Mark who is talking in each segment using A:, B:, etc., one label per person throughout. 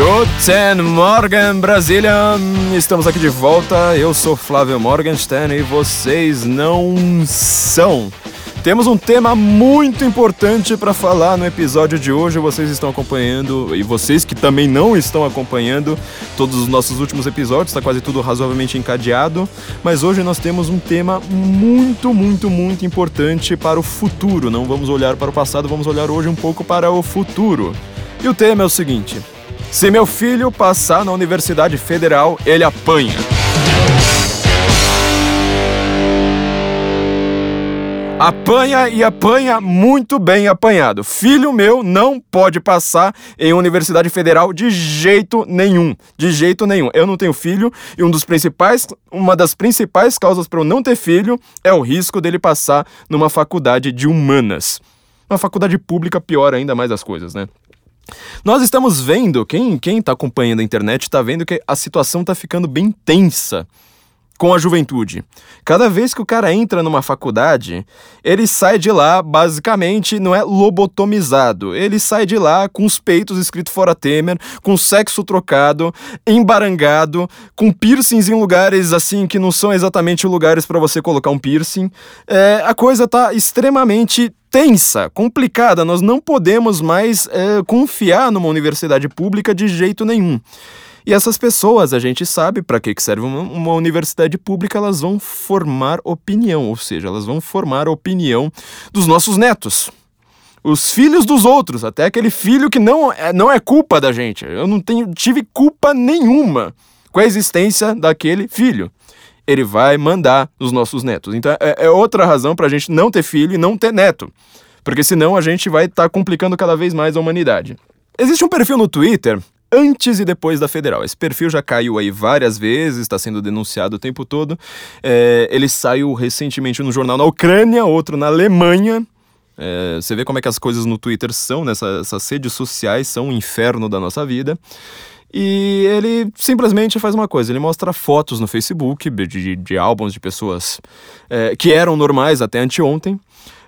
A: Guten Morgen, Brasília! Estamos aqui de volta. Eu sou Flávio Morgenstern e vocês não são. Temos um tema muito importante para falar no episódio de hoje. Vocês estão acompanhando e vocês que também não estão acompanhando todos os nossos últimos episódios, está quase tudo razoavelmente encadeado. Mas hoje nós temos um tema muito, muito, muito importante para o futuro. Não vamos olhar para o passado, vamos olhar hoje um pouco para o futuro. E o tema é o seguinte: se meu filho passar na Universidade Federal, ele apanha. Apanha e apanha muito bem apanhado. Filho meu não pode passar em Universidade Federal de jeito nenhum. De jeito nenhum. Eu não tenho filho e um dos principais, uma das principais causas para eu não ter filho é o risco dele passar numa faculdade de humanas. Uma faculdade pública pior ainda mais as coisas, né? Nós estamos vendo, quem está acompanhando a internet está vendo que a situação está ficando bem tensa com a juventude. Cada vez que o cara entra numa faculdade, ele sai de lá, basicamente, não é lobotomizado. Ele sai de lá com os peitos escrito fora Temer, com sexo trocado, embarangado, com piercings em lugares assim que não são exatamente lugares para você colocar um piercing. É, a coisa tá extremamente tensa, complicada. Nós não podemos mais é, confiar numa universidade pública de jeito nenhum. E essas pessoas, a gente sabe para que serve uma, uma, universidade pública, elas vão formar opinião, ou seja, elas vão formar a opinião dos nossos netos. Os filhos dos outros, até aquele filho que não é, não é culpa da gente. Eu não tenho, tive culpa nenhuma com a existência daquele filho. Ele vai mandar nos nossos netos. Então é, é outra razão para a gente não ter filho e não ter neto. Porque senão a gente vai estar tá complicando cada vez mais a humanidade. Existe um perfil no Twitter antes e depois da federal. Esse perfil já caiu aí várias vezes, está sendo denunciado o tempo todo. É, ele saiu recentemente no jornal na Ucrânia, outro na Alemanha. É, você vê como é que as coisas no Twitter são, né? essas redes sociais são um inferno da nossa vida. E ele simplesmente faz uma coisa: ele mostra fotos no Facebook de, de álbuns de pessoas é, que eram normais até anteontem.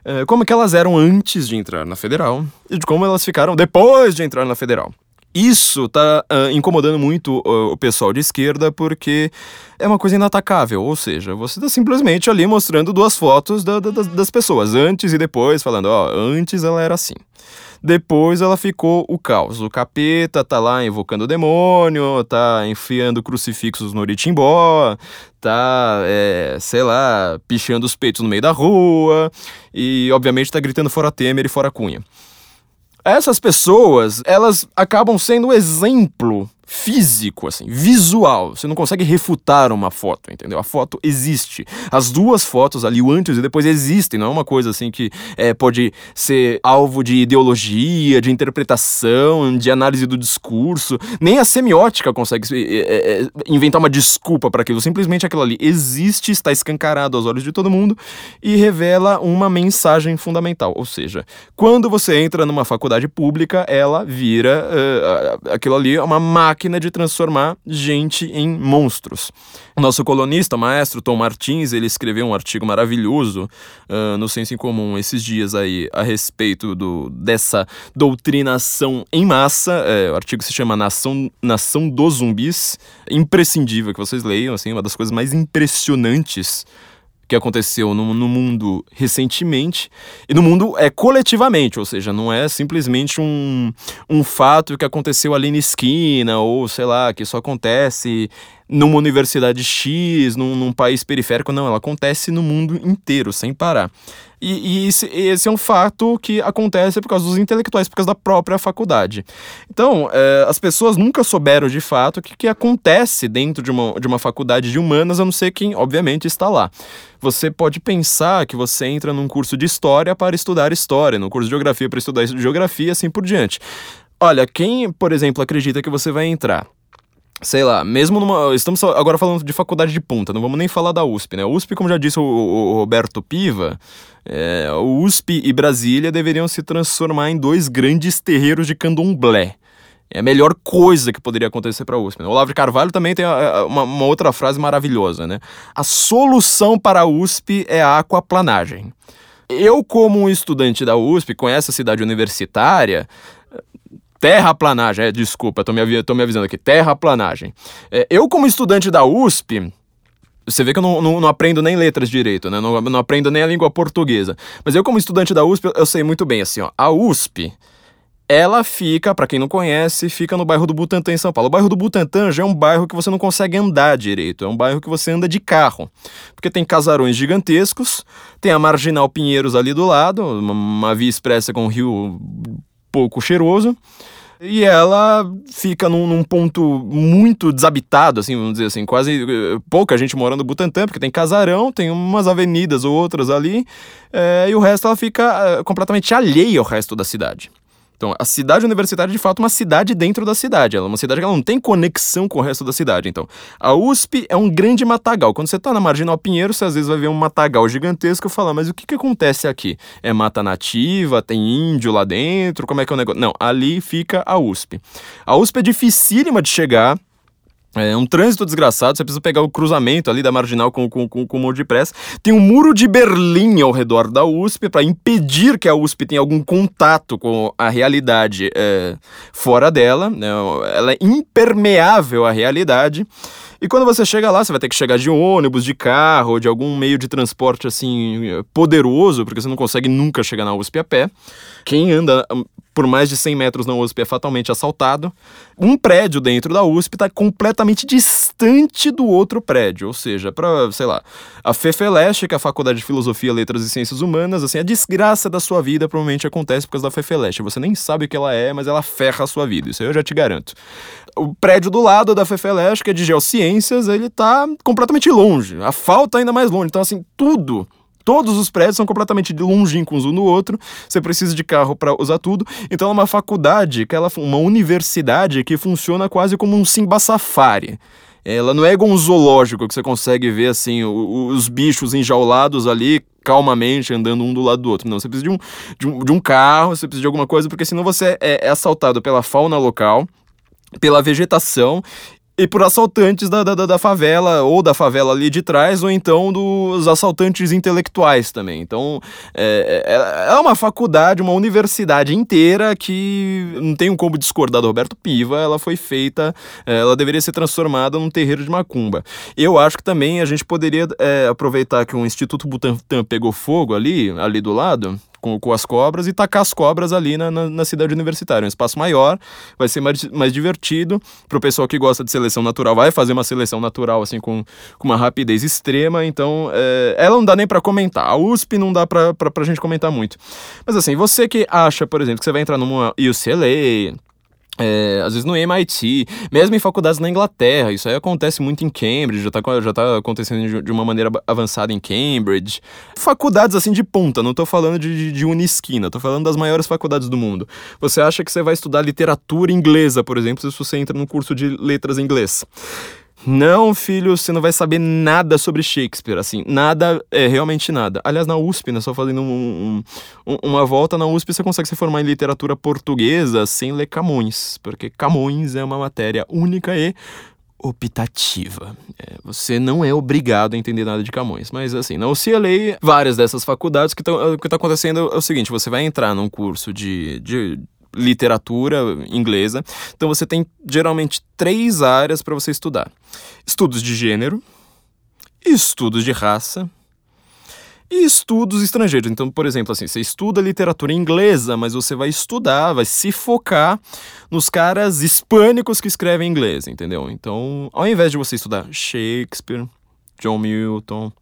A: É, como que elas eram antes de entrar na federal e de como elas ficaram depois de entrar na federal. Isso tá uh, incomodando muito uh, o pessoal de esquerda porque é uma coisa inatacável, ou seja, você tá simplesmente ali mostrando duas fotos da, da, das pessoas, antes e depois, falando, ó, antes ela era assim. Depois ela ficou o caos. O capeta tá lá invocando o demônio, tá enfiando crucifixos no Oritimbó, tá, é, sei lá, pichando os peitos no meio da rua e, obviamente, tá gritando fora Temer e fora Cunha. Essas pessoas, elas acabam sendo exemplo físico, assim, visual. Você não consegue refutar uma foto, entendeu? A foto existe. As duas fotos ali, o antes e depois, existem. Não é uma coisa assim que é, pode ser alvo de ideologia, de interpretação, de análise do discurso. Nem a semiótica consegue é, é, inventar uma desculpa para aquilo. Simplesmente aquilo ali existe, está escancarado aos olhos de todo mundo e revela uma mensagem fundamental. Ou seja, quando você entra numa faculdade pública, ela vira uh, aquilo ali é uma máquina máquina de transformar gente em monstros. Nosso colunista, maestro Tom Martins, ele escreveu um artigo maravilhoso uh, no Senso em Comum esses dias aí a respeito do, dessa doutrinação em massa. É, o artigo se chama Nação, Nação dos Zumbis. Imprescindível que vocês leiam, assim, uma das coisas mais impressionantes que aconteceu no, no, mundo recentemente e no mundo é coletivamente, ou seja, não é simplesmente um, um fato que aconteceu ali na esquina ou sei lá, que só acontece numa universidade X, num, num país periférico, não, ela acontece no mundo inteiro, sem parar. E, e esse, esse, é um fato que acontece por causa dos intelectuais, por causa da própria faculdade. Então, é, as pessoas nunca souberam de fato o que, que acontece dentro de uma, de uma faculdade de humanas, a não ser quem, obviamente, está lá. Você pode pensar que você entra num curso de história para estudar história, num curso de geografia para estudar geografia, assim por diante. Olha, quem, por exemplo, acredita que você vai entrar sei lá, mesmo numa. Estamos agora falando de faculdade de ponta, não vamos nem falar da USP, né? A USP, como já disse o, o Roberto Piva, é, USP e Brasília deveriam se transformar em dois grandes terreiros de candomblé. É a melhor coisa que poderia acontecer para a USP. Né? O Olavo Carvalho também tem uma, uma, outra frase maravilhosa, né? A solução para a USP é a aquaplanagem. Eu, como um estudante da USP, com essa cidade universitária, terraplanagem, é, desculpa, tô me, tô me avisando aqui, terraplanagem. É, eu, como estudante da USP, você vê que eu não, não, não, aprendo nem letras direito, né? Não, não aprendo nem a língua portuguesa. Mas eu, como estudante da USP, eu sei muito bem, assim, ó. A USP, ela fica, para quem não conhece, fica no bairro do Butantã, em São Paulo. O bairro do Butantã já é um bairro que você não consegue andar direito. É um bairro que você anda de carro. Porque tem casarões gigantescos, tem a Marginal Pinheiros ali do lado, uma, via expressa com um rio pouco cheiroso. E ela fica num, num, ponto muito desabitado, assim, vamos dizer assim, quase eh, pouca gente morando no Butantã, porque tem casarão, tem umas avenidas ou outras ali, é, e o resto ela fica é, completamente alheia ao resto da cidade. Então, a cidade universitária é de fato uma cidade dentro da cidade. Ela é uma cidade que ela não tem conexão com o resto da cidade. Então, a USP é um grande matagal. Quando você está na Marginal Pinheiro, você às vezes vai ver um matagal gigantesco e falar, mas o que, que acontece aqui? É mata nativa? Tem índio lá dentro? Como é que é o negócio? Não, ali fica a USP. A USP é dificílima de chegar. É um trânsito desgraçado, você precisa pegar o cruzamento ali da marginal com, com, com, com o muro de pressa. Tem um muro de Berlim ao redor da USP para impedir que a USP tenha algum contato com a realidade é, fora dela. Né? Ela é impermeável à realidade. E quando você chega lá, você vai ter que chegar de ônibus, de carro, de algum meio de transporte assim poderoso, porque você não consegue nunca chegar na USP a pé. Quem anda por mais de 100 metros na USP é fatalmente assaltado. Um prédio dentro da USP está completamente distante do outro prédio, ou seja, para, sei lá, a FEFELESH, que é a Faculdade de Filosofia, Letras e Ciências Humanas, assim, a desgraça da sua vida provavelmente acontece por causa da FEFELESH. Você nem sabe o que ela é, mas ela ferra a sua vida, isso eu já te garanto. O prédio do lado da FEFELESH, que é de Geociências, ele está completamente longe, a falta ainda mais longe. Então, assim, tudo Todos os prédios são completamente longínquos um do outro, você precisa de carro para usar tudo. Então é uma faculdade, que ela, uma universidade que funciona quase como um Simba Safari. Ela não é igual um zoológico que você consegue ver assim os bichos enjaulados ali calmamente andando um do lado do outro. Não, você precisa de um, de um, de um carro, você precisa de alguma coisa, porque senão você é, é assaltado pela fauna local pela vegetação e por assaltantes da, da, da, favela, ou da favela ali de trás, ou então dos assaltantes intelectuais também. Então, é, é, é uma faculdade, uma universidade inteira que não tem como discordar do Roberto Piva, ela foi feita, é, ela deveria ser transformada num terreiro de macumba. Eu acho que também a gente poderia é, aproveitar que o Instituto Butantan pegou fogo ali, ali do lado, com, com as cobras e tacar as cobras ali na, na, na cidade universitária. Um espaço maior, vai ser mais, mais divertido. Para o pessoal que gosta de seleção natural, vai fazer uma seleção natural assim com, com uma rapidez extrema. Então, é, ela não dá nem para comentar. A USP não dá para a gente comentar muito. Mas assim, você que acha, por exemplo, que você vai entrar numa UCLA, é, às vezes no MIT, mesmo em faculdades na Inglaterra, isso aí acontece muito em Cambridge, já está já tá acontecendo de uma maneira avançada em Cambridge. Faculdades assim de ponta, não estou falando de, de, de Unisquina, estou falando das maiores faculdades do mundo. Você acha que você vai estudar literatura inglesa, por exemplo, se você entra num curso de letras inglês. Não, filho, você não vai saber nada sobre Shakespeare, assim, nada, é realmente nada. Aliás, na USP, né, só fazendo um, um, uma volta, na USP você consegue se formar em literatura portuguesa sem ler Camões, porque Camões é uma matéria única e optativa. É, você não é obrigado a entender nada de Camões, mas assim, na UCLA, várias dessas faculdades, que o que está acontecendo é o seguinte, você vai entrar num curso de, de literatura inglesa. Então você tem geralmente três áreas para você estudar: estudos de gênero, estudos de raça e estudos estrangeiros. Então, por exemplo, assim, você estuda literatura inglesa, mas você vai estudar, vai se focar nos caras hispânicos que escrevem inglês, entendeu? Então, ao invés de você estudar Shakespeare, John Milton,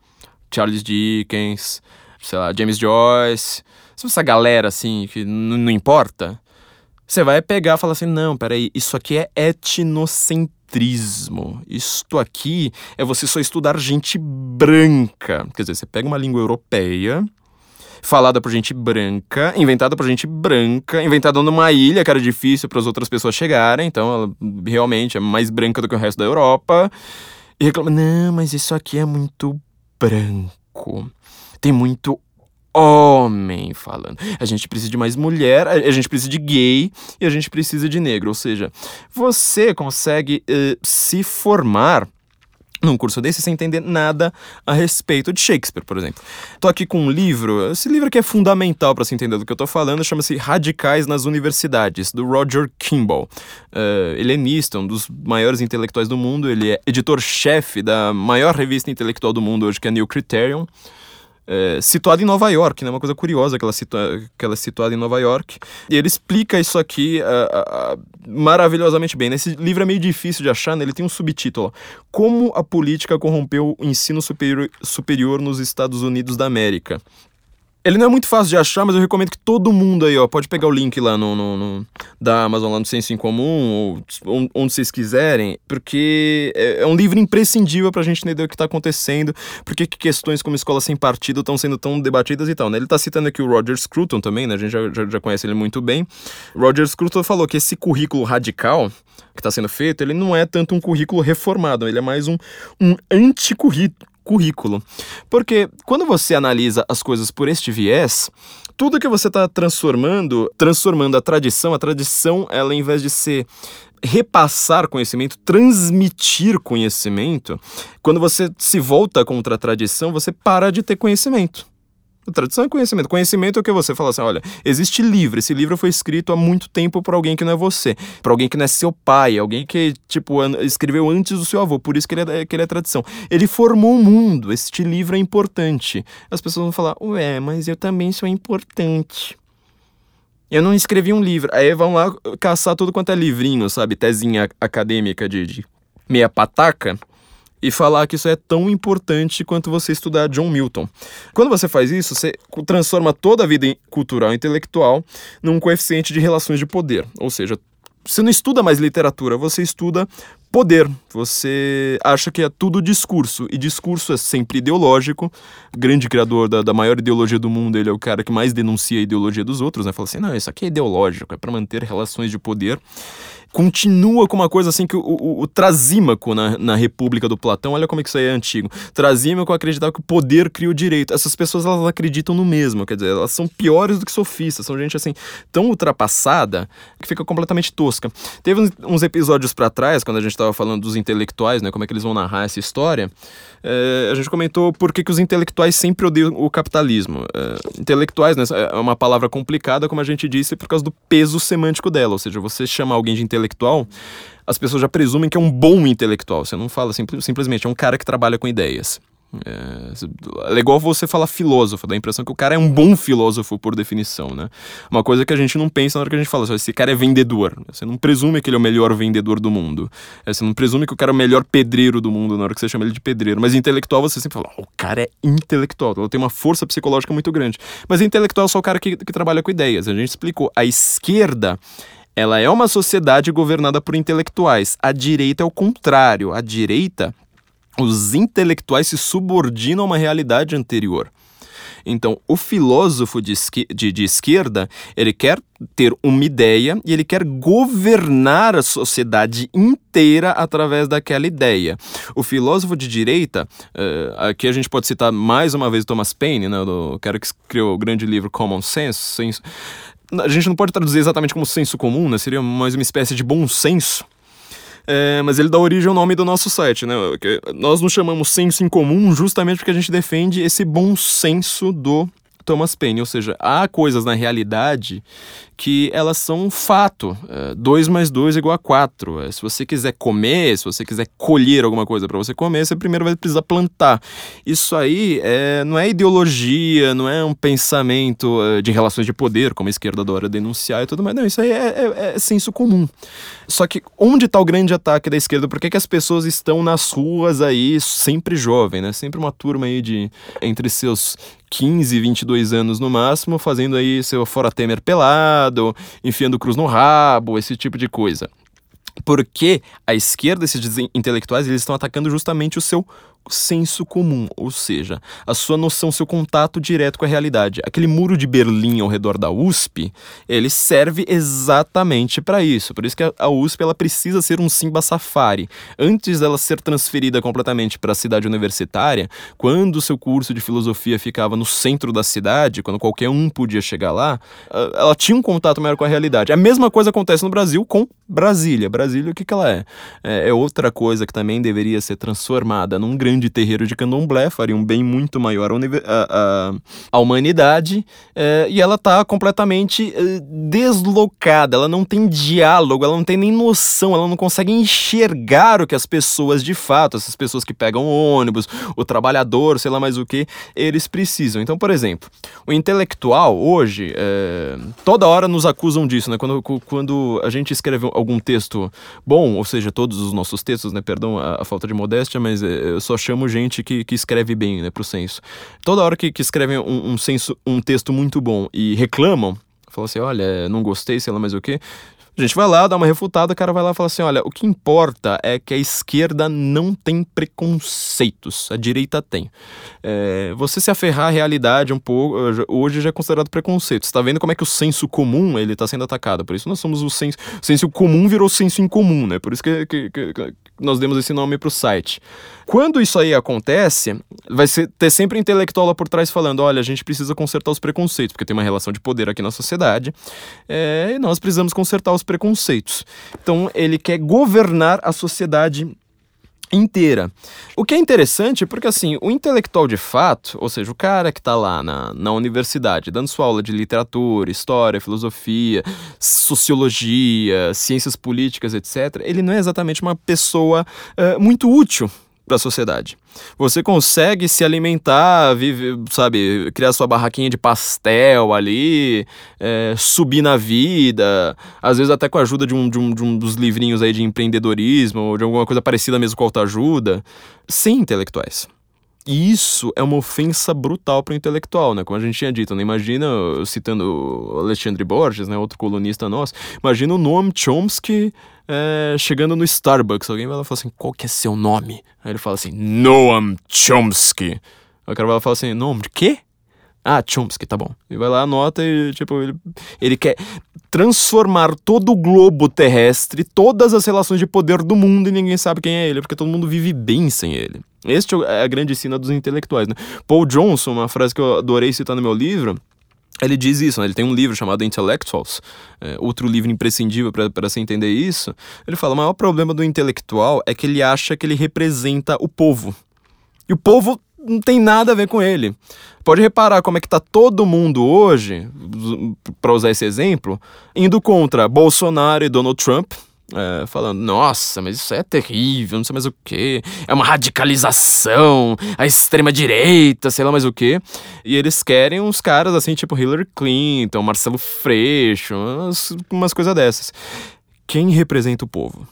A: Charles Dickens, sei lá, James Joyce, essa galera assim que não importa, você vai pegar e falar assim: não, peraí, isso aqui é etnocentrismo. Isto aqui é você só estudar gente branca. Quer dizer, você pega uma língua europeia, falada por gente branca, inventada por gente branca, inventada numa ilha que era difícil para as outras pessoas chegarem, então ela realmente é mais branca do que o resto da Europa. E reclama: não, mas isso aqui é muito branco. Tem muito homem falando. A gente precisa de mais mulher, a gente precisa de gay e a gente precisa de negro. Ou seja, você consegue uh, se formar num curso desse sem entender nada a respeito de Shakespeare, por exemplo. Tô aqui com um livro, esse livro que é fundamental para se entender do que eu tô falando, chama-se Radicais nas Universidades, do Roger Kimball. Uh, ele é nisto, um dos maiores intelectuais do mundo, ele é editor-chefe da maior revista intelectual do mundo hoje, que é a New Criterion é, situada em Nova York, né? Uma coisa curiosa que ela, situa que ela é situada em Nova York. E ele explica isso aqui uh, uh, maravilhosamente bem. Nesse livro é meio difícil de achar, né? Ele tem um subtítulo: Como a política corrompeu o ensino superior, superior nos Estados Unidos da América. Ele não é muito fácil de achar, mas eu recomendo que todo mundo aí, ó, pode pegar o link lá no, no, no da Amazon, lá no Senso em Comum, ou onde vocês quiserem, porque é, é um livro imprescindível pra gente entender o que tá acontecendo, porque que questões como escola sem partido estão sendo tão debatidas e tal, né? Ele tá citando aqui o Roger Scruton também, né? A gente já, já, já conhece ele muito bem. Roger Scruton falou que esse currículo radical que está sendo feito, ele não é tanto um currículo reformado, ele é mais um, um anticurrículo currículo. Porque quando você analisa as coisas por este viés, tudo que você está transformando, transformando a tradição, a tradição, ela em vez de ser repassar conhecimento, transmitir conhecimento, quando você se volta contra a tradição, você para de ter conhecimento. Tradição é conhecimento. Conhecimento é o que você fala assim: olha, existe livro. Esse livro foi escrito há muito tempo por alguém que não é você, por alguém que não é seu pai, alguém que, tipo, escreveu antes do seu avô, por isso que ele é, que ele é tradição. Ele formou o mundo. Este livro é importante. As pessoas vão falar: ué, mas eu também sou importante. Eu não escrevi um livro. Aí vão lá caçar tudo quanto é livrinho, sabe? Tezinha acadêmica de, de meia pataca e falar que isso é tão importante quanto você estudar John Milton. Quando você faz isso, você transforma toda a vida cultural e intelectual num coeficiente de relações de poder, ou seja, você não estuda mais literatura, você estuda poder. Você acha que é tudo discurso, e discurso é sempre ideológico. O grande criador da, da, maior ideologia do mundo, ele é o cara que mais denuncia a ideologia dos outros, né? Fala assim: não, isso aqui é ideológico, é para manter relações de poder continua com uma coisa assim que o, o, o Trasímaco na, na República do Platão, olha como é que isso aí é antigo. Trasímaco acreditava que o poder cria o direito. Essas pessoas elas acreditam no mesmo, quer dizer, elas são piores do que sofistas, são gente assim tão ultrapassada que fica completamente tosca. Teve uns, episódios para trás, quando a gente estava falando dos intelectuais, né, como é que eles vão narrar essa história, é, a gente comentou por que, que os intelectuais sempre odeiam o capitalismo. É, intelectuais, né, é uma palavra complicada, como a gente disse, por causa do peso semântico dela, ou seja, você chama alguém de intelectual intelectual, as pessoas já presumem que é um bom intelectual. Você não fala simplesmente, é um cara que trabalha com ideias. É, é igual você falar filósofo, dá a impressão que o cara é um bom filósofo por definição, né? Uma coisa que a gente não pensa na hora que a gente fala, esse cara é vendedor. Você não presume que ele é o melhor vendedor do mundo. É, você não presume que o cara é o melhor pedreiro do mundo na hora que você chama ele de pedreiro. Mas intelectual você sempre fala, oh, o cara é intelectual, ela tem uma força psicológica muito grande. Mas intelectual é só o cara que, que trabalha com ideias. A gente explicou, a esquerda ela é uma sociedade governada por intelectuais. A direita é o contrário. A direita, os intelectuais se subordinam a uma realidade anterior. Então, o filósofo de, de, de, esquerda, ele quer ter uma ideia e ele quer governar a sociedade inteira através daquela ideia. O filósofo de direita, uh, aqui a gente pode citar mais uma vez Thomas Paine, né, do cara que escreveu o grande livro Common Sense, senso a gente não pode traduzir exatamente como senso comum, né? Seria mais uma espécie de bom senso. É, mas ele dá origem ao nome do nosso site, né? Nós nos chamamos senso em comum justamente porque a gente defende esse bom senso do Thomas Paine, ou seja, há coisas na realidade que elas são um fato. 2 é, mais 2 é igual a 4. É, se você quiser comer, se você quiser colher alguma coisa para você comer, você primeiro vai precisar plantar. Isso aí é, não é ideologia, não é um pensamento é, de relações de poder, como a esquerda adora denunciar e tudo mais. Não, isso aí é, é, senso comum. Só que onde está o grande ataque da esquerda? Por que, que as pessoas estão nas ruas aí sempre jovem, né? Sempre uma turma aí de entre seus 15, 22 anos no máximo, fazendo aí seu fora Temer pelado, enfiando cruz no rabo, esse tipo de coisa. Porque a esquerda, esses intelectuais, eles estão atacando justamente o seu senso comum, ou seja, a sua noção, seu contato direto com a realidade. Aquele muro de Berlim ao redor da USP, ele serve exatamente para isso. Por isso que a USP ela precisa ser um Simba Safari. Antes dela ser transferida completamente para a cidade universitária, quando o seu curso de filosofia ficava no centro da cidade, quando qualquer um podia chegar lá, ela tinha um contato maior com a realidade. A mesma coisa acontece no Brasil com Brasília. Brasília, o que, que ela é? é? É outra coisa que também deveria ser transformada num grande terreiro de candomblé, faria um bem muito maior à, humanidade, é, e ela está completamente é, deslocada, ela não tem diálogo, ela não tem nem noção, ela não consegue enxergar o que as pessoas de fato, essas pessoas que pegam ônibus, o trabalhador, sei lá mais o que, eles precisam. Então, por exemplo, o intelectual hoje, é, toda hora nos acusam disso, né? Quando, quando a gente escreve algum texto bom, ou seja, todos os nossos textos, né? Perdão a, a falta de modéstia, mas é, eu só chamo gente que, que escreve bem, né? Pro senso. Toda hora que, que escrevem um, um, senso, um texto muito bom e reclamam, falam assim, olha, não gostei, sei lá mais o que, a gente vai lá, dá uma refutada, o cara vai lá e fala assim: olha, o que importa é que a esquerda não tem preconceitos, a direita tem. É, você se aferrar à realidade um pouco, hoje já é considerado preconceito. Você tá vendo como é que o senso comum ele tá sendo atacado. Por isso nós somos o senso. O senso comum virou senso incomum, né? Por isso que, que, que, que nós demos esse nome pro site. Quando isso aí acontece, vai ser, ter sempre um intelectual por trás falando: olha, a gente precisa consertar os preconceitos, porque tem uma relação de poder aqui na sociedade, é, e nós precisamos consertar os preconceitos. Então, ele quer governar a sociedade inteira. O que é interessante porque, assim, o intelectual de fato, ou seja, o cara que está lá na, na universidade dando sua aula de literatura, história, filosofia, sociologia, ciências políticas, etc., ele não é exatamente uma pessoa uh, muito útil para a sociedade. Você consegue se alimentar, vive, sabe, criar sua barraquinha de pastel ali, é, subir na vida, às vezes até com a ajuda de um, de, um, de um dos livrinhos aí de empreendedorismo ou de alguma coisa parecida mesmo com autoajuda, sem intelectuais. E isso é uma ofensa brutal para o intelectual, né? Como a gente tinha dito, né? Imagina, citando Alexandre Borges, né? Outro colunista nosso, imagina o Noam Chomsky é, chegando no Starbucks. Alguém vai lá e fala assim, qual que é seu nome? Aí ele fala assim, Noam Chomsky. Aí o cara vai lá e fala assim, nome de quê? Ah, Chomsky, tá bom. E vai lá, anota e, tipo, ele, ele quer transformar todo o globo terrestre, todas as relações de poder do mundo e ninguém sabe quem é ele, porque todo mundo vive bem sem ele. Este é a grande sina dos intelectuais, né? Paul Johnson, uma frase que eu adorei citar no meu livro, ele diz isso, né? ele tem um livro chamado Intellectuals, é, outro livro imprescindível para se entender isso. Ele fala: o maior problema do intelectual é que ele acha que ele representa o povo. E o povo não tem nada a ver com ele. Pode reparar como é que tá todo mundo hoje, para usar esse exemplo, indo contra Bolsonaro e Donald Trump, é, falando, nossa, mas isso é terrível, não sei mais o que, é uma radicalização, a extrema-direita, sei lá mais o que. E eles querem uns caras assim, tipo Hillary Clinton, Marcelo Freixo, umas, umas coisas dessas. Quem representa o povo?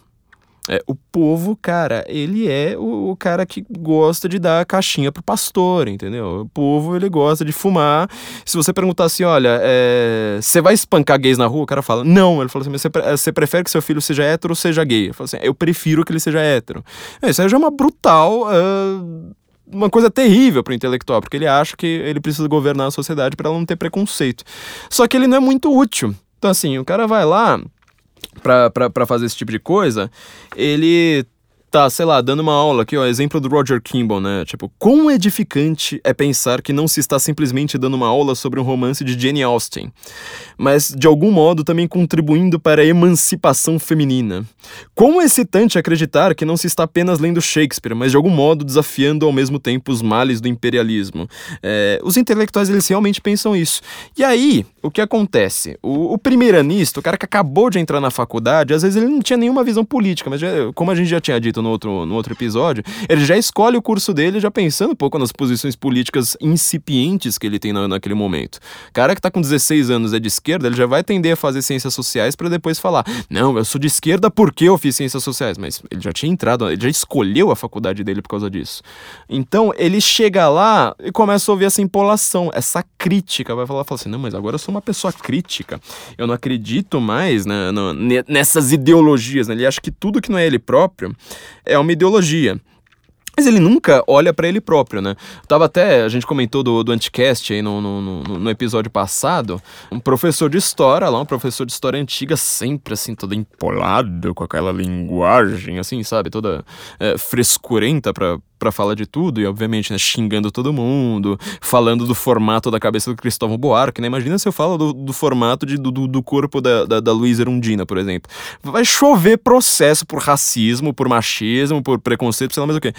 A: É, o povo, cara, ele é o, o, cara que gosta de dar caixinha pro pastor, entendeu? O povo, ele gosta de fumar. Se você perguntar assim, olha, é, você vai espancar gays na rua? O cara fala, não. Ele fala assim, mas você prefere que seu filho seja hétero ou seja gay? Ele fala assim, eu prefiro que ele seja hétero. É, isso aí já é uma brutal... Uh, uma coisa terrível para o intelectual, porque ele acha que ele precisa governar a sociedade para ela não ter preconceito. Só que ele não é muito útil. Então, assim, o cara vai lá, para fazer esse tipo de coisa, ele tá, sei lá, dando uma aula aqui, ó, exemplo do Roger Kimball, né? Tipo, quão edificante é pensar que não se está simplesmente dando uma aula sobre um romance de Jane Austen, mas de algum modo também contribuindo para a emancipação feminina. Quão excitante acreditar que não se está apenas lendo Shakespeare, mas de algum modo desafiando ao mesmo tempo os males do imperialismo. É, os intelectuais, eles realmente pensam isso. E aí, o que acontece? O, o primeiranista, o cara que acabou de entrar na faculdade, às vezes ele não tinha nenhuma visão política, mas já, como a gente já tinha dito, no outro, no outro episódio, ele já escolhe o curso dele já pensando um pouco nas posições políticas incipientes que ele tem na, naquele momento. Cara que tá com 16 anos é de esquerda, ele já vai tender a fazer ciências sociais para depois falar: não, eu sou de esquerda porque eu fiz ciências sociais. Mas ele já tinha entrado, ele já escolheu a faculdade dele por causa disso. Então ele chega lá e começa a ouvir essa empolação, essa crítica. Vai falar, fala assim: não, mas agora eu sou uma pessoa crítica. Eu não acredito mais né, no, nessas ideologias. Né? Ele acha que tudo que não é ele próprio é uma ideologia. Mas ele nunca olha para ele próprio, né? Tava até, a gente comentou do, do Anticast aí no, no, no, no, episódio passado, um professor de história lá, um professor de história antiga, sempre assim, todo empolado, com aquela linguagem, assim, sabe? Toda é, frescurenta pra, para falar de tudo, e obviamente, né, xingando todo mundo, falando do formato da cabeça do Cristóvão Buarque, né? Imagina se eu falo do, do formato de, do, do corpo da, da, da Luísa Erundina, por exemplo. Vai chover processo por racismo, por machismo, por preconceito, sei lá mais o quê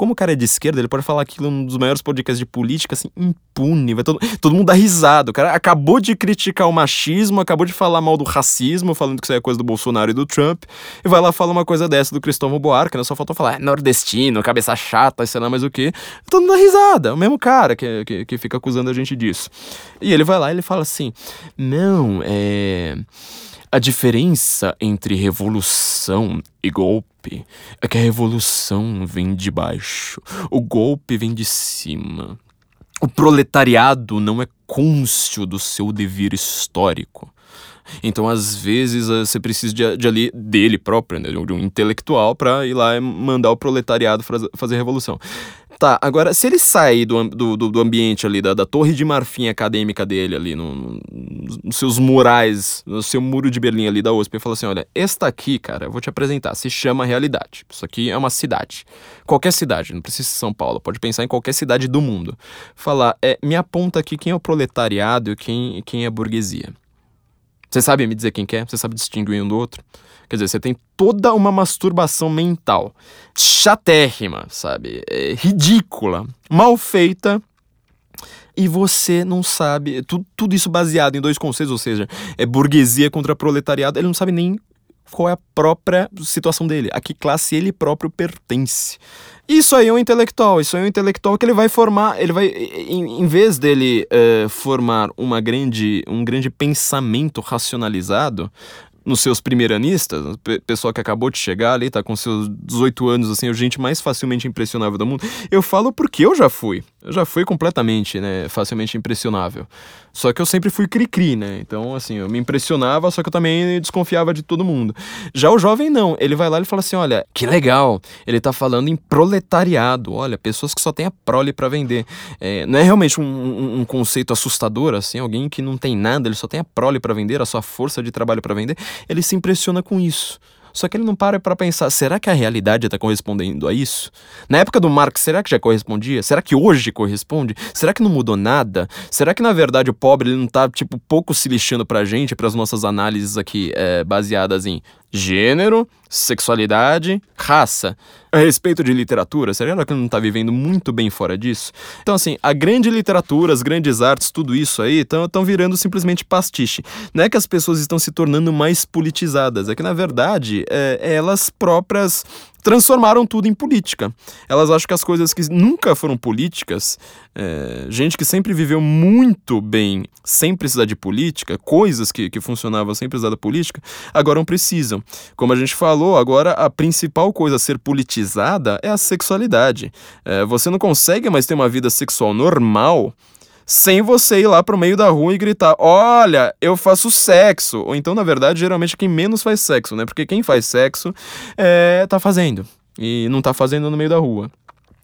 A: como o cara é de esquerda, ele pode falar aquilo num dos maiores podcasts de política, assim, impune. Vai todo, todo mundo dá risada. O cara acabou de criticar o machismo, acabou de falar mal do racismo, falando que isso é coisa do Bolsonaro e do Trump, e vai lá falar uma coisa dessa do Cristóvão Buarque, né? Só faltou falar, é nordestino, cabeça chata, sei lá mais o quê. Todo mundo dá risada. O mesmo cara que, que, que fica acusando a gente disso. E ele vai lá e ele fala assim: não, é. A diferença entre revolução e golpe é que a revolução vem de baixo, o golpe vem de cima. O proletariado não é cônscio do seu dever histórico. Então, às vezes, eh, você precisa de, de ali, dele próprio, né, de um intelectual, para ir lá e mandar o proletariado fazer revolução. Tá, agora, se ele sair do, do, do ambiente ali, da, da torre de marfim acadêmica dele ali, no, no, nos seus murais, no seu muro de Berlim ali da USP, e falar assim, olha, esta aqui, cara, eu vou te apresentar, se chama realidade. Isso aqui é uma cidade. Qualquer cidade, não precisa ser São Paulo, pode pensar em qualquer cidade do mundo. Falar, é, me aponta aqui quem é o proletariado e quem, quem é a burguesia. Você sabe me dizer quem que é? Você sabe distinguir um do outro? Quer dizer, você tem toda uma masturbação mental chatérrima, sabe? É ridícula, mal feita. E você não sabe. Tudo, tudo isso baseado em dois conceitos, ou seja, é burguesia contra proletariado. Ele não sabe nem qual é a própria situação dele, a que classe ele próprio pertence. Isso aí é um intelectual, isso aí é um intelectual que ele vai formar, ele vai, em, em vez dele uh, formar uma grande, um grande pensamento racionalizado, nos seus primeiranistas, pessoal que acabou de chegar ali, tá com seus 18 anos, assim, a gente mais facilmente impressionável do mundo. Eu falo porque eu já fui. Eu já fui completamente, né, facilmente impressionável. Só que eu sempre fui cri-cri, né? Então, assim, eu me impressionava, só que eu também desconfiava de todo mundo. Já o jovem não, ele vai lá e fala assim: olha, que legal, ele tá falando em proletariado, olha, pessoas que só têm a prole para vender. É, não é realmente um, um, um, conceito assustador, assim, alguém que não tem nada, ele só tem a prole para vender, a sua força de trabalho para vender, ele se impressiona com isso. Só que ele não para para pensar, será que a realidade está correspondendo a isso? Na época do Marx, será que já correspondia? Será que hoje corresponde? Será que não mudou nada? Será que na verdade o pobre ele não tá tipo pouco se lixando pra gente, para as nossas análises aqui é, baseadas em gênero, sexualidade, raça. A respeito de literatura, será que não está vivendo muito bem fora disso? Então, assim, a grande literatura, as grandes artes, tudo isso aí estão virando simplesmente pastiche. Não é que as pessoas estão se tornando mais politizadas, é que, na verdade, é, elas próprias transformaram tudo em política. Elas acham que as coisas que nunca foram políticas, é, gente que sempre viveu muito bem sem precisar de política, coisas que, que funcionavam sem precisar da política, agora não precisam. Como a gente falou, agora a principal coisa a ser politizada é a sexualidade. É, você não consegue mais ter uma vida sexual normal sem você ir lá pro meio da rua e gritar: Olha, eu faço sexo. Ou então, na verdade, geralmente quem menos faz sexo, né? Porque quem faz sexo é, tá fazendo. E não tá fazendo no meio da rua.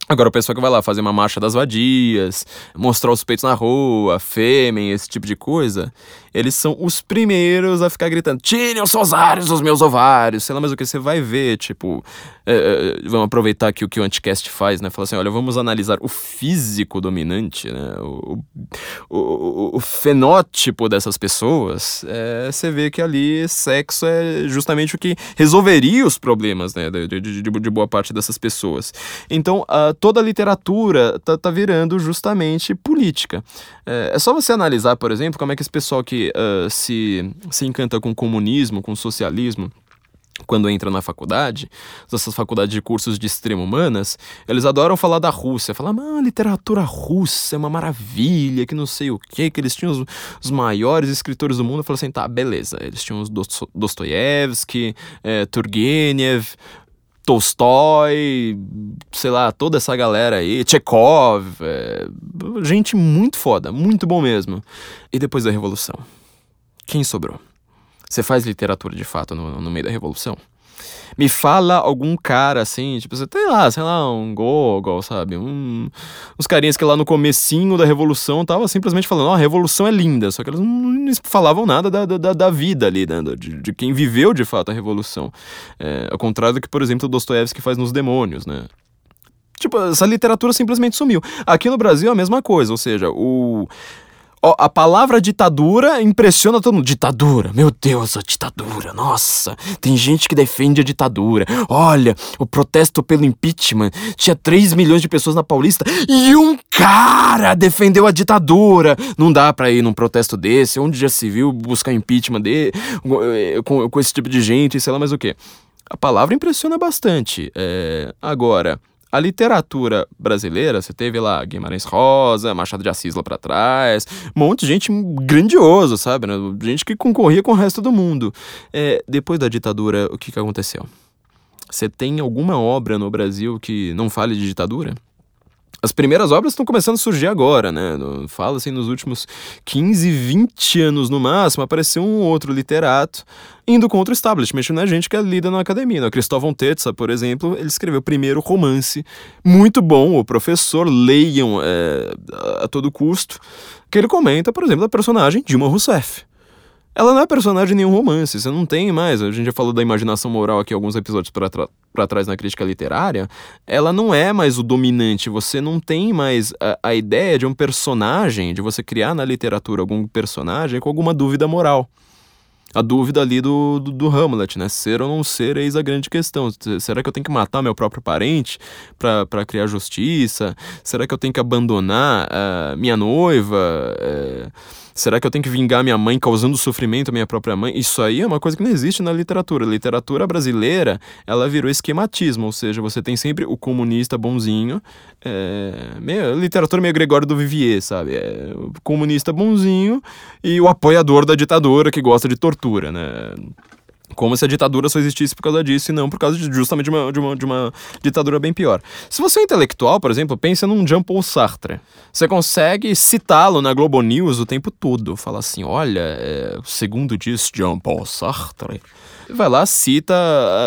A: Agora, o pessoal que vai lá fazer uma marcha das vadias, mostrar os peitos na rua, fêmea, esse tipo de coisa, eles são os primeiros a ficar gritando: tirem os ovários dos meus ovários, sei lá, mas o que você vai ver, tipo, é, é, vamos aproveitar aqui o que o Anticast faz, né? Falar assim: olha, vamos analisar o físico dominante, né? O, o, o, o fenótipo dessas pessoas. É, você vê que ali sexo é justamente o que resolveria os problemas, né? De, de, de, de boa parte dessas pessoas. Então, a, toda a literatura tá, tá virando justamente política. É, é só você analisar, por exemplo, como é que esse pessoal que uh, se, se encanta com comunismo, com socialismo, quando entra na faculdade, essas faculdades de cursos de extrema humanas, eles adoram falar da Rússia, falar, ah, literatura russa é uma maravilha, que não sei o que, que eles tinham os, os, maiores escritores do mundo. Eu falei assim, tá, beleza, eles tinham os Dostoiévski, é, Turgenev, Tolstói, sei lá, toda essa galera aí, Chekhov, é, gente muito foda, muito bom mesmo. E depois da Revolução, quem sobrou? Você faz literatura de fato no, no meio da Revolução? Me fala algum cara assim, tipo, tem lá, sei lá, um Gogol, sabe? Um, uns carinhas que lá no comecinho da Revolução tava simplesmente falando, ó, oh, a Revolução é linda, só que eles não falavam nada da, da, da vida ali, né? De, de, quem viveu de fato a Revolução. É, ao contrário do que, por exemplo, Dostoiévski faz nos Demônios, né? Tipo, essa literatura simplesmente sumiu. Aqui no Brasil é a mesma coisa, ou seja, o a palavra ditadura impressiona todo mundo. Ditadura, meu Deus, a ditadura, nossa. Tem gente que defende a ditadura. Olha, o protesto pelo impeachment tinha 3 milhões de pessoas na Paulista e um cara defendeu a ditadura. Não dá pra ir num protesto desse, onde já se viu buscar impeachment de, com, com esse tipo de gente, sei lá mais o que. A palavra impressiona bastante. É, agora, a literatura brasileira, você teve lá Guimarães Rosa, Machado de Assis lá pra trás, um monte de gente grandiosa, sabe? Né? Gente que concorria com o resto do mundo. É, depois da ditadura, o que, que aconteceu? Você tem alguma obra no Brasil que não fale de ditadura? As primeiras obras estão começando a surgir agora, né? Fala assim, nos últimos 15, 20 anos no máximo, apareceu um outro literato indo contra o establishment, né? Gente que é lida na academia. Né? Cristóvão Tetza, por exemplo, ele escreveu o primeiro romance, muito bom, o professor, leiam é, a todo custo, que ele comenta, por exemplo, da personagem Dilma Rousseff. Ela não é personagem em nenhum romance, você não tem mais. A gente já falou da imaginação moral aqui alguns episódios para trás na crítica literária. Ela não é mais o dominante, você não tem mais a, a ideia de um personagem, de você criar na literatura algum personagem com alguma dúvida moral a dúvida ali do, do, do, Hamlet, né? Ser ou não ser, eis a grande questão. Será que eu tenho que matar meu próprio parente para criar justiça? Será que eu tenho que abandonar uh, minha noiva? Uh, Será que eu tenho que vingar minha mãe causando sofrimento à minha própria mãe? Isso aí é uma coisa que não existe na literatura. A literatura brasileira, ela virou esquematismo, ou seja, você tem sempre o comunista bonzinho, é, meio, literatura meio Gregório do Vivier, sabe? É, o comunista bonzinho e o apoiador da ditadura que gosta de tortura, né? Como se a ditadura só existisse por causa disso e não por causa de, justamente de uma, de, uma, de uma ditadura bem pior. Se você é intelectual, por exemplo, pensa num Jean-Paul Sartre. Você consegue citá-lo na Globo News o tempo todo. Fala assim, olha, é, segundo diz Jean-Paul Sartre... Vai lá, cita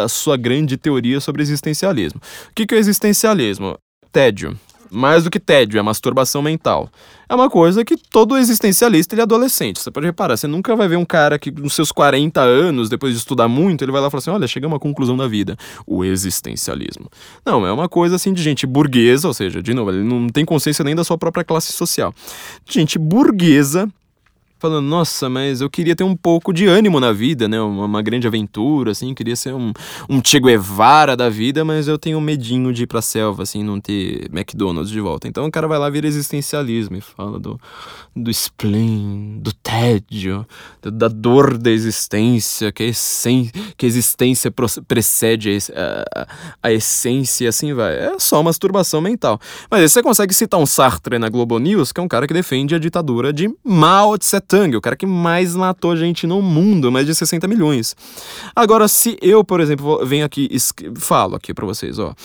A: a sua grande teoria sobre existencialismo. O que, que é existencialismo? Tédio mais do que tédio, é masturbação mental. É uma coisa que todo existencialista ele é adolescente. Você pode reparar, você nunca vai ver um cara que nos seus 40 anos, depois de estudar muito, ele vai lá e fala assim: olha, chegamos à conclusão da vida. O existencialismo. Não, é uma coisa assim de gente burguesa, ou seja, de novo, ele não tem consciência nem da sua própria classe social. Gente burguesa falando, nossa, mas eu queria ter um pouco de ânimo na vida, né? Uma, uma, grande aventura, assim, queria ser um, um Che Guevara da vida, mas eu tenho medinho de ir pra selva, assim, não ter McDonald's de volta. Então o cara vai lá vira existencialismo e fala do, do spleen, do tédio, da dor da existência, que a, essen, que a existência precede a, a, essência e assim vai. É só masturbação mental. Mas aí você consegue citar um Sartre na Globo News, que é um cara que defende a ditadura de Mao Tse Tang, o cara que mais matou gente no mundo, mais de 60 milhões. Agora, se eu, por exemplo, venho aqui falo aqui para vocês, ó,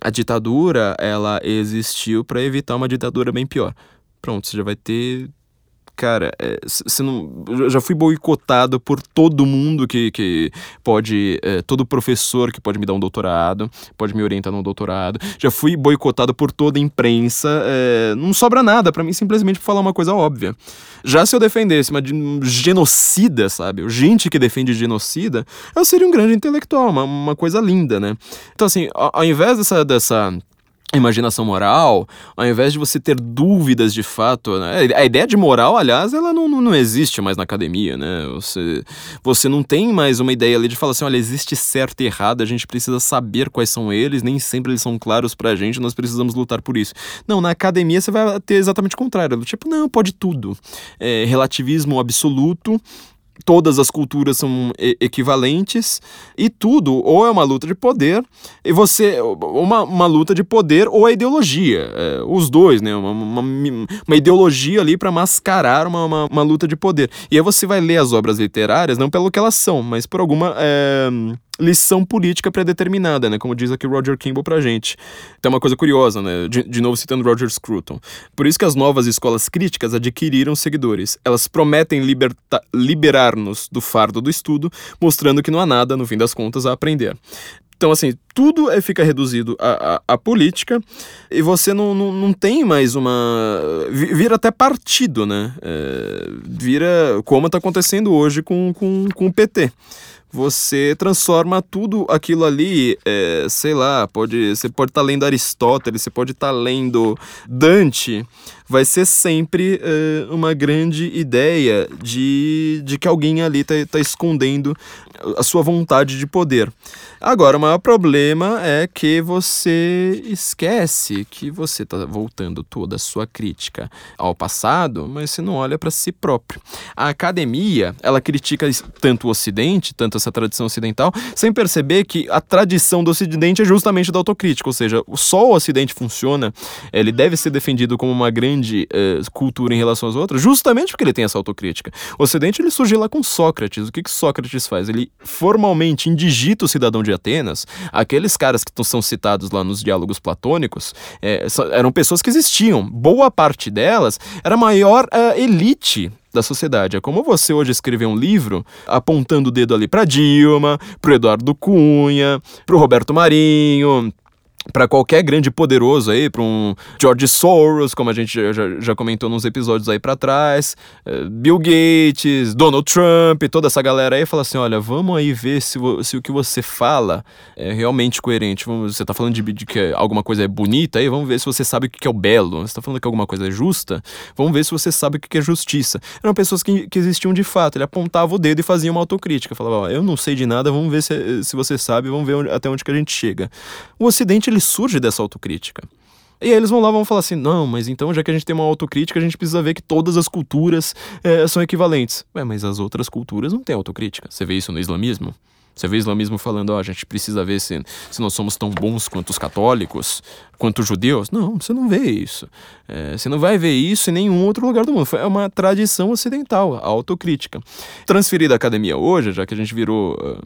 A: a ditadura, ela existiu para evitar uma ditadura bem pior. Pronto, você já vai ter cara, é, não, já fui boicotado por todo mundo que, que pode, é, todo professor que pode me dar um doutorado, pode me orientar num doutorado. Já fui boicotado por toda a imprensa. É, não sobra nada para mim simplesmente falar uma coisa óbvia. Já se eu defendesse uma genocida, sabe? Gente que defende genocida, eu seria um grande intelectual, uma, uma coisa linda, né? Então, assim, ao, ao invés dessa, dessa imaginação moral, ao invés de você ter dúvidas de fato, né? a ideia de moral, aliás, ela não, não, existe mais na academia, né? Você, você não tem mais uma ideia ali de falar assim, olha, existe certo e errado, a gente precisa saber quais são eles, nem sempre eles são claros pra gente, nós precisamos lutar por isso. Não, na academia você vai ter exatamente o contrário, tipo, não, pode tudo. É, relativismo absoluto, todas as culturas são equivalentes e tudo ou é uma luta de poder e você uma, uma luta de poder ou a ideologia. É, os dois né? Uma, uma, uma ideologia ali para mascarar uma, uma, uma, luta de poder. E aí você vai ler as obras literárias não pelo que elas são mas por alguma é, lição política predeterminada, né? Como diz aqui Roger Kimball pra gente. Tem uma coisa curiosa, né? De, de novo citando Roger Scruton. Por isso que as novas escolas críticas adquiriram seguidores. Elas prometem liberar-nos do fardo do estudo, mostrando que não há nada, no fim das contas, a aprender. Então, assim, tudo é, fica reduzido à, à, à política e você não, não, não, tem mais uma. Vira até partido, né? É, vira como está acontecendo hoje com, com, com o PT você transforma tudo aquilo ali, é, sei lá, pode, você pode estar tá lendo Aristóteles, você pode estar tá lendo Dante, vai ser sempre é, uma grande ideia de, de que alguém ali está tá escondendo a sua vontade de poder. Agora, o maior problema é que você esquece que você está voltando toda a sua crítica ao passado, mas você não olha para si próprio. A academia, ela critica tanto o Ocidente, tanto essa tradição ocidental, sem perceber que a tradição do Ocidente é justamente da autocrítica, ou seja, só o Ocidente funciona, ele deve ser defendido como uma grande uh, cultura em relação às outras, justamente porque ele tem essa autocrítica. O Ocidente, ele surgiu lá com Sócrates. O que, que Sócrates faz? Ele formalmente indigita o cidadão de Atenas, aqueles caras que são citados lá nos diálogos platônicos, é, eram pessoas que existiam. Boa parte delas era a maior uh, elite da sociedade. É como você hoje escrever um livro apontando o dedo ali para Dilma, para Eduardo Cunha, para o Roberto Marinho, para qualquer grande poderoso aí, para um George Soros, como a gente já, já comentou nos episódios aí para trás, eh, Bill Gates, Donald Trump, toda essa galera aí, fala assim, olha, vamos aí ver se, se o que você fala é realmente coerente. Você tá falando de, de, que alguma coisa é bonita aí, vamos ver se você sabe o que é o belo. Você tá falando que alguma coisa é justa, vamos ver se você sabe o que é justiça. Eram pessoas que, que existiam de fato, ele apontava o dedo e fazia uma autocrítica, falava, ó, eu não sei de nada, vamos ver se, se você sabe, vamos ver onde, até onde que a gente chega. O Ocidente, ele surge dessa autocrítica. E aí eles vão lá vão falar assim: não, mas então já que a gente tem uma autocrítica, a gente precisa ver que todas as culturas é, são equivalentes. Ué, mas as outras culturas não têm autocrítica. Você vê isso no islamismo? Você vê o islamismo falando, ó, oh, a gente precisa ver se, se nós somos tão bons quanto os católicos, quanto os judeus. Não, você não vê isso. É, você não vai ver isso em nenhum outro lugar do mundo. É uma tradição ocidental, a autocrítica. Transferida à academia hoje, já que a gente virou. Uh,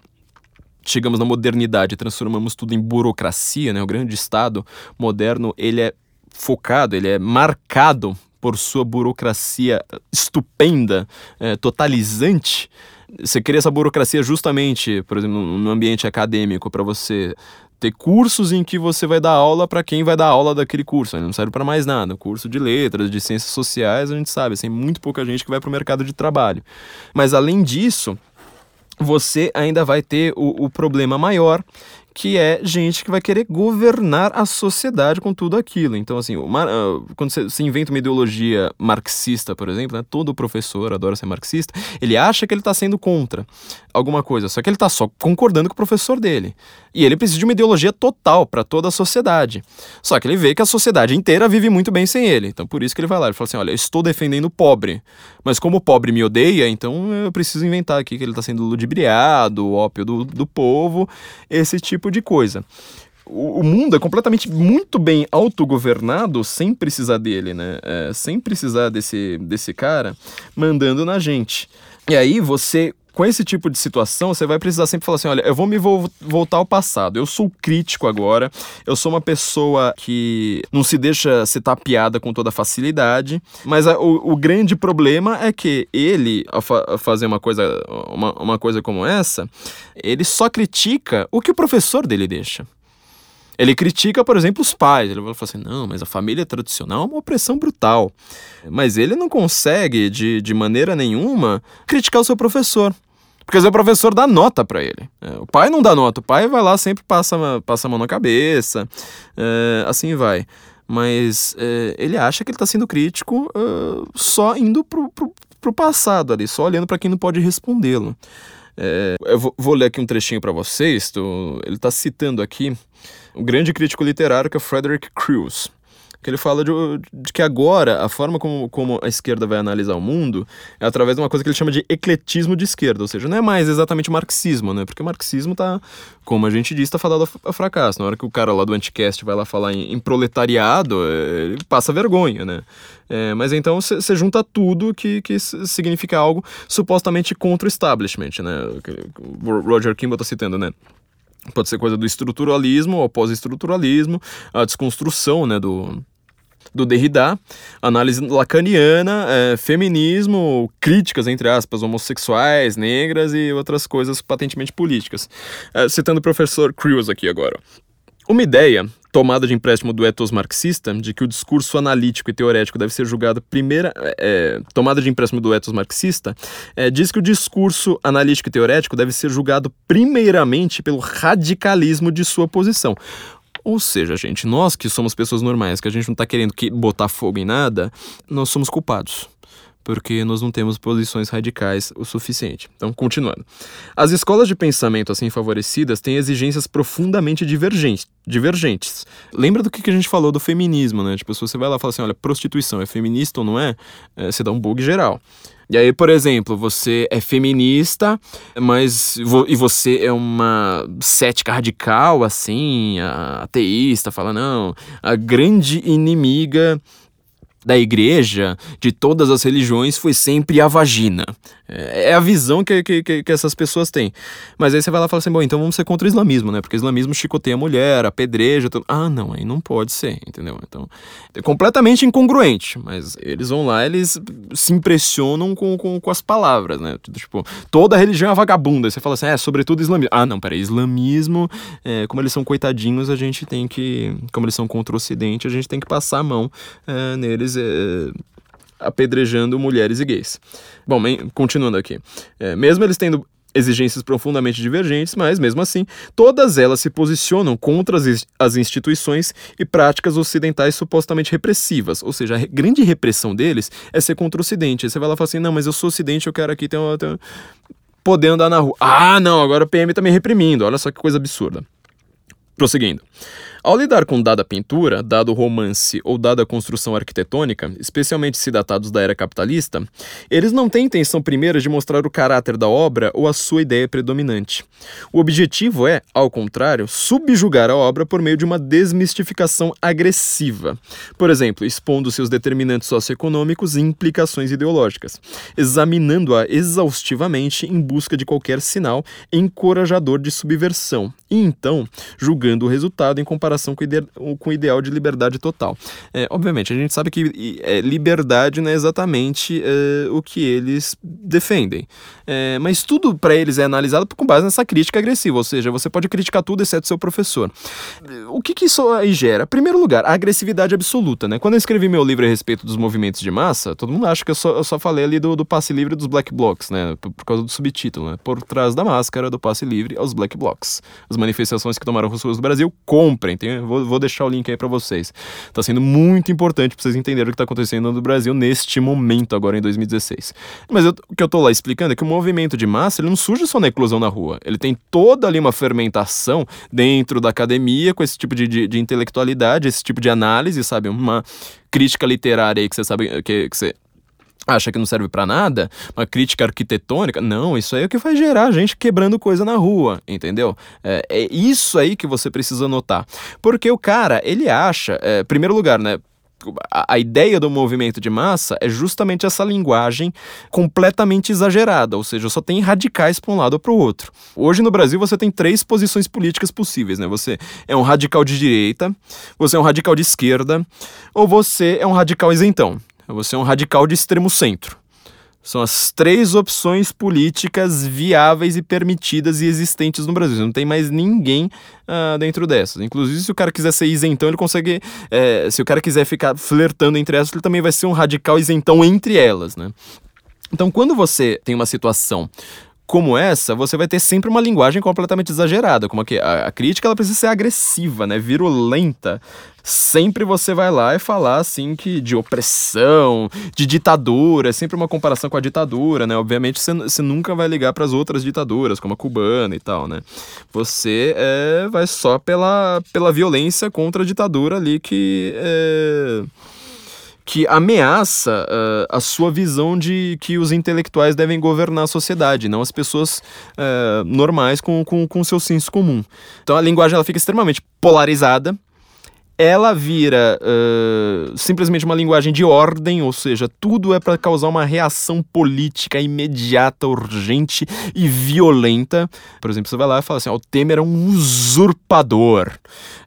A: chegamos na modernidade, transformamos tudo em burocracia, né? O grande Estado moderno, ele é focado, ele é marcado por sua burocracia estupenda, é, totalizante. Você cria essa burocracia justamente, por exemplo, no ambiente acadêmico, para você ter cursos em que você vai dar aula para quem vai dar aula daquele curso. Não serve para mais nada. Curso de letras, de ciências sociais, a gente sabe, tem muito pouca gente que vai para o mercado de trabalho. Mas além disso, você ainda vai ter o, o problema maior, que é gente que vai querer governar a sociedade com tudo aquilo. Então, assim, uh, quando você, inventa uma ideologia marxista, por exemplo, né, todo professor adora ser marxista, ele acha que ele está sendo contra alguma coisa, só que ele está só concordando com o professor dele. E ele precisa de uma ideologia total para toda a sociedade. Só que ele vê que a sociedade inteira vive muito bem sem ele. Então, por isso que ele vai lá e fala assim: olha, estou defendendo o pobre, mas como o pobre me odeia, então eu preciso inventar aqui que ele está sendo ludibriado, ópio do, do povo, esse tipo de coisa o, mundo é completamente muito bem autogovernado sem precisar dele, né? É, sem precisar desse, desse cara mandando na gente. E aí você com esse tipo de situação, você vai precisar sempre falar assim: olha, eu vou me vo voltar ao passado. Eu sou crítico agora, eu sou uma pessoa que não se deixa ser tapeada com toda facilidade. Mas a, o, o, grande problema é que ele, ao fa fazer uma coisa, uma, uma coisa como essa, ele só critica o que o professor dele deixa. Ele critica, por exemplo, os pais. Ele vai falar assim: não, mas a família tradicional é uma opressão brutal. Mas ele não consegue, de, de maneira nenhuma, criticar o seu professor. Porque o professor dá nota para ele. É, o pai não dá nota, o pai vai lá, sempre passa, passa a mão na cabeça, é, assim vai. Mas é, ele acha que ele está sendo crítico só indo pro, pro, pro passado ali, só olhando para quem não pode respondê-lo. É, eu vou, vou, ler aqui um trechinho para vocês. Tô, ele está citando aqui o grande crítico literário que é Frederick Crews que ele fala de, de, que agora a forma como, como a esquerda vai analisar o mundo é através de uma coisa que ele chama de ecletismo de esquerda, ou seja, não é mais exatamente marxismo, né? Porque marxismo tá, como a gente disse, tá falando a fracasso. Na hora que o cara lá do Anticast vai lá falar em, em proletariado, é, ele passa vergonha, né? É, mas então você junta tudo que, que significa algo supostamente contra o establishment, né? O Roger Kimball tá citando, né? Pode ser coisa do estruturalismo ou pós-estruturalismo, a desconstrução né, do, do Derrida, análise lacaniana, é, feminismo, críticas, entre aspas, homossexuais, negras e outras coisas patentemente políticas. É, citando o professor Crews aqui agora. Uma ideia tomada de empréstimo do ethos marxista, de que o discurso analítico e teorético deve ser julgado primeira, é, tomada de empréstimo do ethos marxista, é, diz que o discurso analítico e teorético deve ser julgado primeiramente pelo radicalismo de sua posição. Ou seja, gente, nós que somos pessoas normais, que a gente não está querendo que botar fogo em nada, nós somos culpados porque nós não temos posições radicais o suficiente. Então, continuando. As escolas de pensamento assim favorecidas têm exigências profundamente divergentes. divergentes. Lembra do que a gente falou do feminismo, né? Tipo, se você vai lá e fala assim, olha, prostituição é feminista ou não é, é você dá um bug geral. E aí, por exemplo, você é feminista, mas e você é uma cética radical, assim, ateísta, fala, não, a grande inimiga da igreja, de todas as religiões, foi sempre a vagina. É, é a visão que, que, que, essas pessoas têm. Mas aí você vai lá e fala assim: bom, então vamos ser contra o islamismo, né? Porque o islamismo chicoteia a mulher, apedreja. Tudo. Ah, não, aí não pode ser, entendeu? Então, é completamente incongruente. Mas eles vão lá, eles se impressionam com, com, com as palavras, né? Tipo, toda religião é vagabunda. Aí você fala assim: é, sobretudo islamismo. Ah, não, peraí, islamismo, é, como eles são coitadinhos, a gente tem que. Como eles são contra o ocidente, a gente tem que passar a mão é, neles. É, apedrejando mulheres e gays. Bom, continuando aqui. É, mesmo eles tendo exigências profundamente divergentes, mas mesmo assim, todas elas se posicionam contra as, as instituições e práticas ocidentais supostamente repressivas. Ou seja, a grande repressão deles é ser contra o ocidente. Aí você vai lá e fala assim: não, mas eu sou ocidente, eu quero aqui ter uma. Ter... Poder andar na rua. Ah, não, agora o PM tá me reprimindo. Olha só que coisa absurda. Prosseguindo. Ao lidar com dada pintura, dado romance ou dada construção arquitetônica, especialmente se datados da era capitalista, eles não têm intenção primeira de mostrar o caráter da obra ou a sua ideia predominante. O objetivo é, ao contrário, subjugar a obra por meio de uma desmistificação agressiva, por exemplo, expondo seus determinantes socioeconômicos e implicações ideológicas, examinando-a exaustivamente em busca de qualquer sinal encorajador de subversão, e então julgando o resultado em comparação comparação com, ide com o ideal de liberdade total. É, obviamente, a gente sabe que é, liberdade não é exatamente é, o que eles defendem. É, mas tudo para eles é analisado com base nessa crítica agressiva, ou seja, você pode criticar tudo exceto seu professor. O que, que isso aí gera? Primeiro lugar, a agressividade absoluta. Né? Quando eu escrevi meu livro a respeito dos movimentos de massa, todo mundo acha que eu só, eu só falei ali do, do passe livre dos black blocs, né? por, por causa do subtítulo. Né? Por trás da máscara do passe livre aos black blocs. As manifestações que tomaram ruas do Brasil, comprem tem, vou, vou deixar o link aí para vocês. Tá sendo muito importante para vocês entenderem o que tá acontecendo no Brasil neste momento, agora em 2016. Mas eu, o que eu tô lá explicando é que o movimento de massa ele não surge só na eclosão na rua. Ele tem toda ali uma fermentação dentro da academia, com esse tipo de, de, de intelectualidade, esse tipo de análise, sabe? Uma crítica literária aí que você sabe que, que você acha que não serve para nada, uma crítica arquitetônica, não, isso aí é o que vai gerar gente quebrando coisa na rua, entendeu? É, é isso aí que você precisa notar. Porque o cara, ele acha, é, primeiro lugar, né? A, a ideia do movimento de massa é justamente essa linguagem completamente exagerada, ou seja, só tem radicais para um lado ou para o outro. Hoje no Brasil você tem três posições políticas possíveis, né? Você é um radical de direita, você é um radical de esquerda, ou você é um radical isentão. Você é um radical de extremo centro. São as três opções políticas viáveis e permitidas e existentes no Brasil. Não tem mais ninguém uh, dentro dessas. Inclusive, se o cara quiser ser isentão, ele consegue. É, se o cara quiser ficar flertando entre essas, ele também vai ser um radical isentão entre elas, né? Então, quando você tem uma situação como essa, você vai ter sempre uma linguagem completamente exagerada, como que a, a, crítica ela precisa ser agressiva, né, virulenta. Sempre você vai lá e falar assim que de opressão, de ditadura, é sempre uma comparação com a ditadura, né? Obviamente você, você nunca vai ligar para as outras ditaduras, como a cubana e tal, né? Você é, vai só pela, pela violência contra a ditadura ali que é que ameaça uh, a sua visão de que os intelectuais devem governar a sociedade, não as pessoas uh, normais com, com, com seu senso comum. Então a linguagem ela fica extremamente polarizada, ela vira uh, simplesmente uma linguagem de ordem, ou seja, tudo é para causar uma reação política imediata, urgente e violenta. Por exemplo, você vai lá e fala assim: oh, o Temer é um usurpador.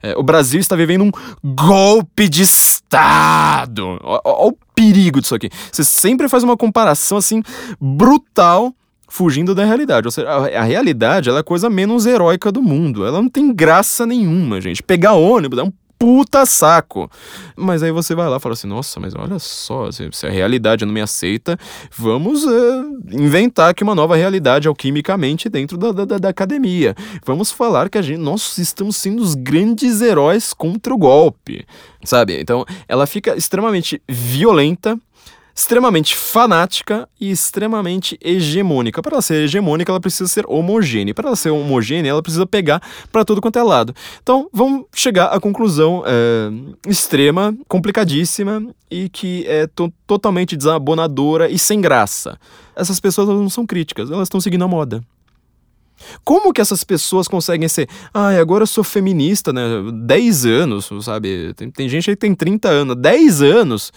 A: É, o Brasil está vivendo um golpe de Estado. Olha o perigo disso aqui. Você sempre faz uma comparação assim brutal fugindo da realidade. Ou seja, a, a, realidade é a coisa menos heróica do mundo. Ela não tem graça nenhuma, gente. Pegar ônibus é um puta saco. Mas aí você vai lá e fala assim: nossa, mas olha só, se a realidade não me aceita, vamos uh, inventar aqui uma nova realidade alquimicamente dentro da, da, da, academia. Vamos falar que a gente, nós estamos sendo os grandes heróis contra o golpe. Sabe? Então ela fica extremamente violenta extremamente fanática e extremamente hegemônica. Para ela ser hegemônica, ela precisa ser homogênea. Para ela ser homogênea, ela precisa pegar para todo quanto é lado. Então, vamos chegar à conclusão é, extrema, complicadíssima e que é to totalmente desabonadora e sem graça. Essas pessoas não são críticas, elas estão seguindo a moda. Como que essas pessoas conseguem ser, ah, agora eu sou feminista, né? 10 anos, sabe? Tem, tem gente aí que tem 30 anos, 10 anos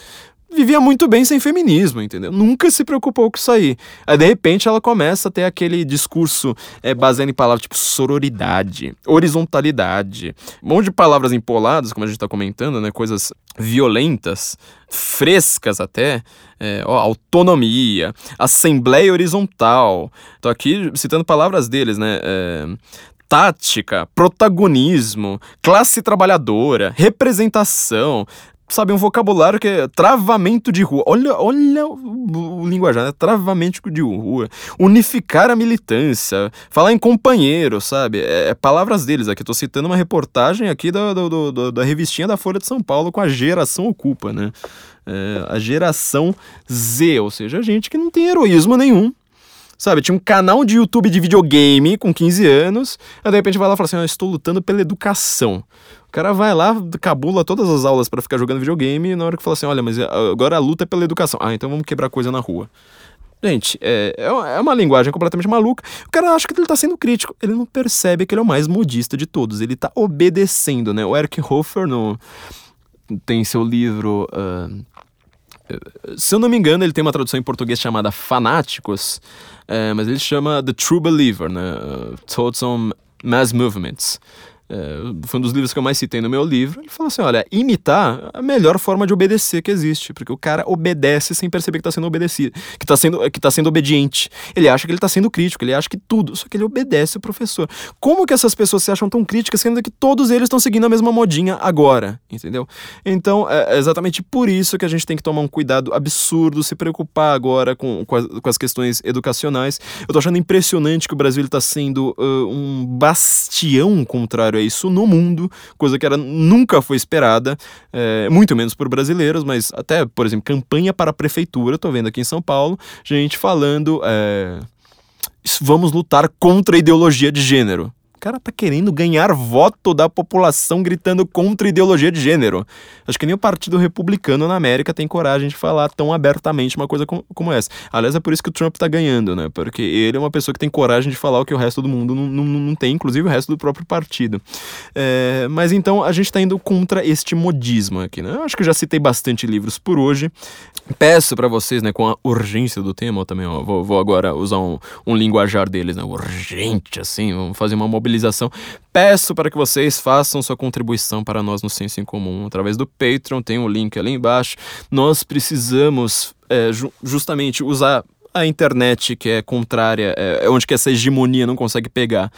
A: vivia muito bem sem feminismo, entendeu? Nunca se preocupou com isso aí. Aí, de repente, ela começa a ter aquele discurso é, baseado em palavras tipo sororidade, horizontalidade, um monte de palavras empoladas, como a gente tá comentando, né? Coisas violentas, frescas até, é, ó, autonomia, assembleia horizontal. Tô aqui citando palavras deles, né? É, tática, protagonismo, classe trabalhadora, representação, sabe, um vocabulário que é travamento de rua. Olha, olha o, o linguajar, né? Travamento de rua. Unificar a militância. Falar em companheiro, sabe? É, é palavras deles aqui. Tô citando uma reportagem aqui da, do, do, da revistinha da Folha de São Paulo com a geração ocupa, né? É, a geração Z, ou seja, gente que não tem heroísmo nenhum. Sabe, tinha um canal de YouTube de videogame com 15 anos, aí de repente vai lá e fala assim: Eu estou lutando pela educação cara vai lá, cabula todas as aulas para ficar jogando videogame e na hora que fala assim, olha, mas agora a luta é pela educação. Ah, então vamos quebrar coisa na rua. Gente, é, é, é uma linguagem completamente maluca. O cara acha que ele tá sendo crítico. Ele não percebe que ele é o mais modista de todos. Ele tá obedecendo, né? O Eric Hofer no, tem seu livro... Uh, se eu não me engano, ele tem uma tradução em português chamada Fanáticos, é, mas ele chama The True Believer, né? Uh, on Mass Movements é, foi um dos livros que eu mais citei no meu livro, ele falou assim: olha, imitar é a melhor forma de obedecer que existe, porque o cara obedece sem perceber que está sendo obedecido, que está sendo, que tá sendo obediente. Ele acha que ele está sendo crítico, ele acha que tudo, só que ele obedece o professor. Como que essas pessoas se acham tão críticas, sendo que todos eles estão seguindo a mesma modinha agora, entendeu? Então, é exatamente por isso que a gente tem que tomar um cuidado absurdo, se preocupar agora com, com, as, com as questões educacionais. Eu tô achando impressionante que o Brasil está sendo uh, um bastião contrário é isso no mundo, coisa que era, nunca foi esperada, é, muito menos por brasileiros, mas até, por exemplo, campanha para a prefeitura, tô vendo aqui em São Paulo, gente falando. É, vamos lutar contra a ideologia de gênero. Cara tá querendo ganhar voto da população gritando contra ideologia de gênero. Acho que nem o Partido Republicano na América tem coragem de falar tão abertamente uma coisa como essa. Aliás, é por isso que o Trump tá ganhando, né? Porque ele é uma pessoa que tem coragem de falar o que o resto do mundo não, não, não tem, inclusive o resto do próprio partido. É, mas então a gente tá indo contra este modismo aqui, né? Eu acho que já citei bastante livros por hoje. Peço para vocês, né, com a urgência do tema, eu também ó, vou, vou agora usar um, um linguajar deles, né? Urgente, assim, vamos fazer uma mobilização Peço para que vocês façam sua contribuição para nós no Senso em Comum. Através do Patreon, tem um link ali embaixo. Nós precisamos é, ju justamente usar a internet que é contrária, é, é onde que essa hegemonia não consegue pegar,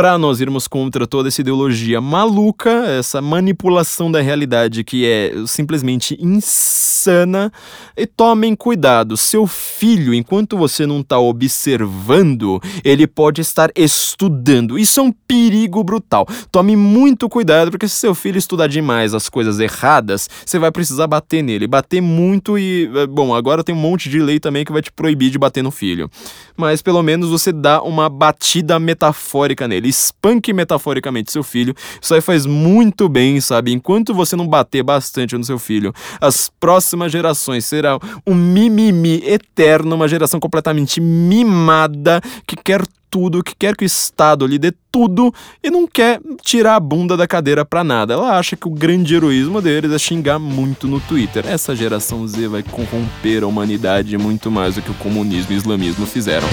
A: para nós irmos contra toda essa ideologia maluca, essa manipulação da realidade que é simplesmente insana. E tomem cuidado, seu filho, enquanto você não está observando, ele pode estar estudando. Isso é um perigo brutal. Tome muito cuidado, porque se seu filho estudar demais as coisas erradas, você vai precisar bater nele. Bater muito e. Eh, bom, agora tem um monte de lei também que vai te proibir de bater no filho. Mas pelo menos você dá uma batida metafórica nele espanque metaforicamente seu filho. Isso aí faz muito bem, sabe? Enquanto você não bater bastante no seu filho, as próximas gerações serão um mimimi eterno, uma geração completamente mimada que quer tudo, que quer que o Estado lhe dê tudo e não quer tirar a bunda da cadeira pra nada. Ela acha que o grande heroísmo deles é xingar muito no Twitter. Essa geração Z vai corromper a humanidade muito mais do que o comunismo e o islamismo fizeram.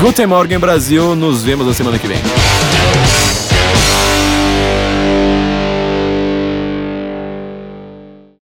A: Guten Morgen Brasil, nos vemos na semana que vem.